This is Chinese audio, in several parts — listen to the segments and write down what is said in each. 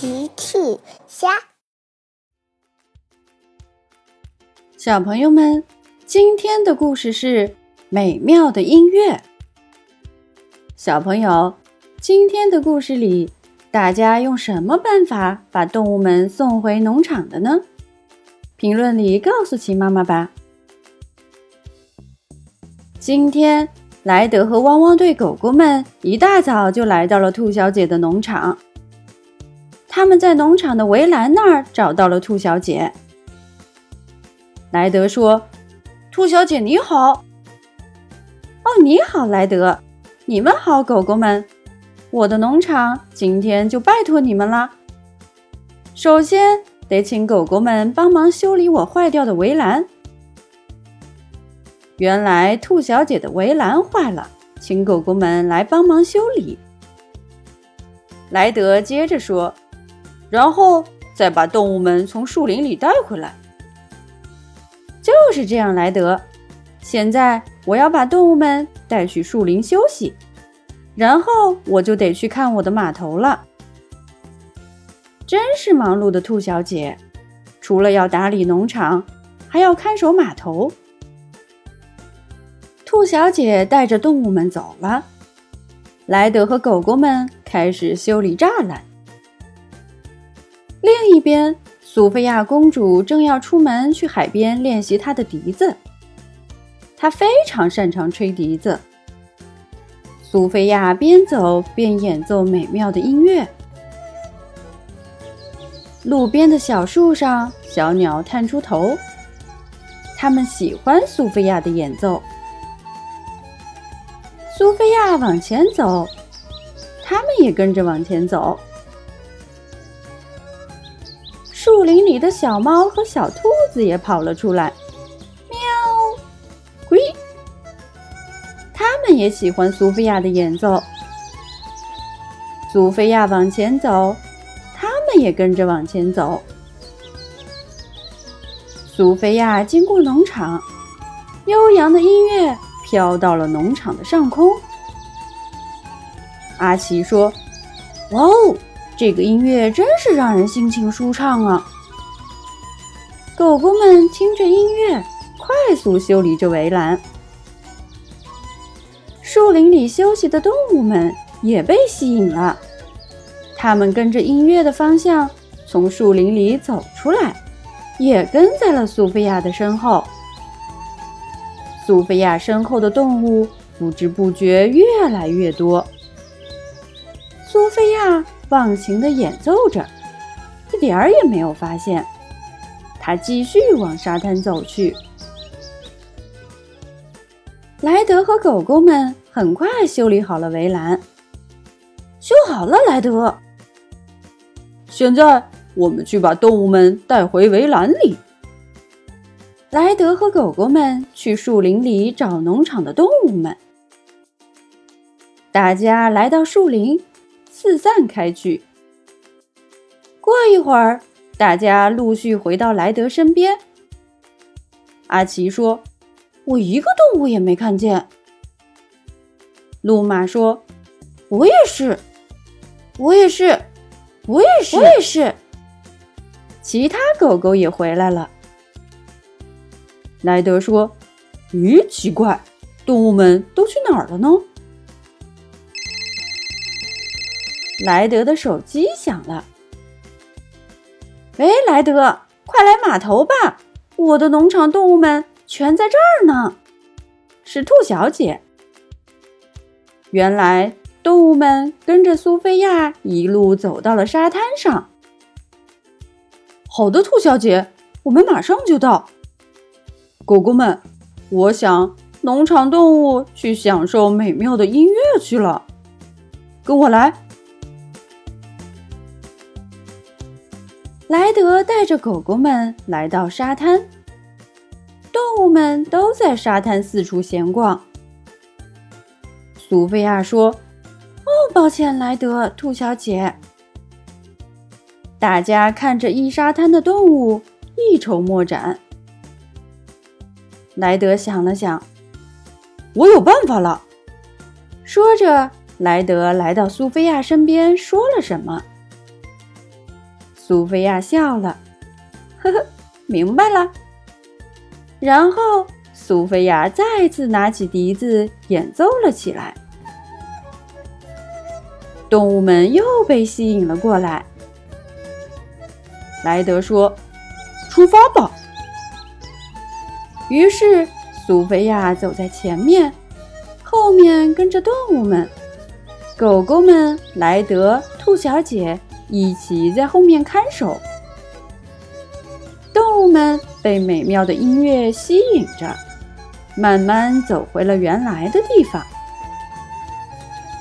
奇趣虾，小朋友们，今天的故事是美妙的音乐。小朋友，今天的故事里，大家用什么办法把动物们送回农场的呢？评论里告诉奇妈妈吧。今天，莱德和汪汪队狗狗们一大早就来到了兔小姐的农场。他们在农场的围栏那儿找到了兔小姐。莱德说：“兔小姐你好。”“哦，你好，莱德。你们好，狗狗们。我的农场今天就拜托你们啦。首先得请狗狗们帮忙修理我坏掉的围栏。原来兔小姐的围栏坏了，请狗狗们来帮忙修理。”莱德接着说。然后再把动物们从树林里带回来，就是这样，莱德。现在我要把动物们带去树林休息，然后我就得去看我的码头了。真是忙碌的兔小姐，除了要打理农场，还要看守码头。兔小姐带着动物们走了，莱德和狗狗们开始修理栅栏。另一边，苏菲亚公主正要出门去海边练习她的笛子。她非常擅长吹笛子。苏菲亚边走边演奏美妙的音乐。路边的小树上，小鸟探出头，它们喜欢苏菲亚的演奏。苏菲亚往前走，它们也跟着往前走。树林里的小猫和小兔子也跑了出来，喵，龟，它们也喜欢苏菲亚的演奏。苏菲亚往前走，它们也跟着往前走。苏菲亚经过农场，悠扬的音乐飘到了农场的上空。阿奇说：“哇哦！”这个音乐真是让人心情舒畅啊！狗狗们听着音乐，快速修理着围栏。树林里休息的动物们也被吸引了，它们跟着音乐的方向从树林里走出来，也跟在了苏菲亚的身后。苏菲亚身后的动物不知不觉越来越多。苏菲亚。忘情的演奏着，一点儿也没有发现。他继续往沙滩走去。莱德和狗狗们很快修理好了围栏。修好了，莱德。现在我们去把动物们带回围栏里。莱德和狗狗们去树林里找农场的动物们。大家来到树林。四散开去。过一会儿，大家陆续回到莱德身边。阿奇说：“我一个动物也没看见。”路马说：“我也是，我也是，我也是，我也是。”其他狗狗也回来了。莱德说：“咦，奇怪，动物们都去哪儿了呢？”莱德的手机响了。喂，莱德，快来码头吧！我的农场动物们全在这儿呢。是兔小姐。原来动物们跟着苏菲亚一路走到了沙滩上。好的，兔小姐，我们马上就到。狗狗们，我想农场动物去享受美妙的音乐去了。跟我来。莱德带着狗狗们来到沙滩，动物们都在沙滩四处闲逛。苏菲亚说：“哦，抱歉，莱德，兔小姐。”大家看着一沙滩的动物，一筹莫展。莱德想了想：“我有办法了。”说着，莱德来到苏菲亚身边，说了什么。苏菲亚笑了，呵呵，明白了。然后苏菲亚再次拿起笛子演奏了起来，动物们又被吸引了过来。莱德说：“出发吧！”于是苏菲亚走在前面，后面跟着动物们，狗狗们、莱德、兔小姐一起在后面看守。动物们被美妙的音乐吸引着，慢慢走回了原来的地方。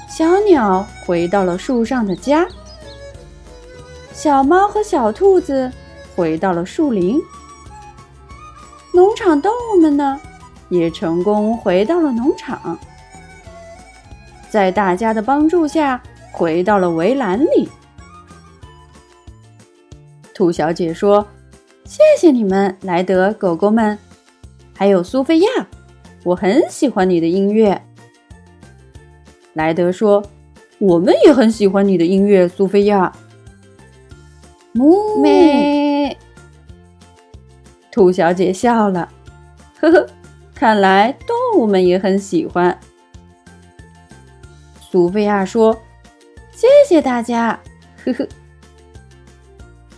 小鸟回到了树上的家，小猫和小兔子回到了树林。农场动物们呢，也成功回到了农场，在大家的帮助下，回到了围栏里。兔小姐说：“谢谢你们，莱德狗狗们，还有苏菲亚，我很喜欢你的音乐。”莱德说：“我们也很喜欢你的音乐，苏菲亚。”木美。兔小姐笑了，呵呵，看来动物们也很喜欢。苏菲亚说：“谢谢大家，呵呵，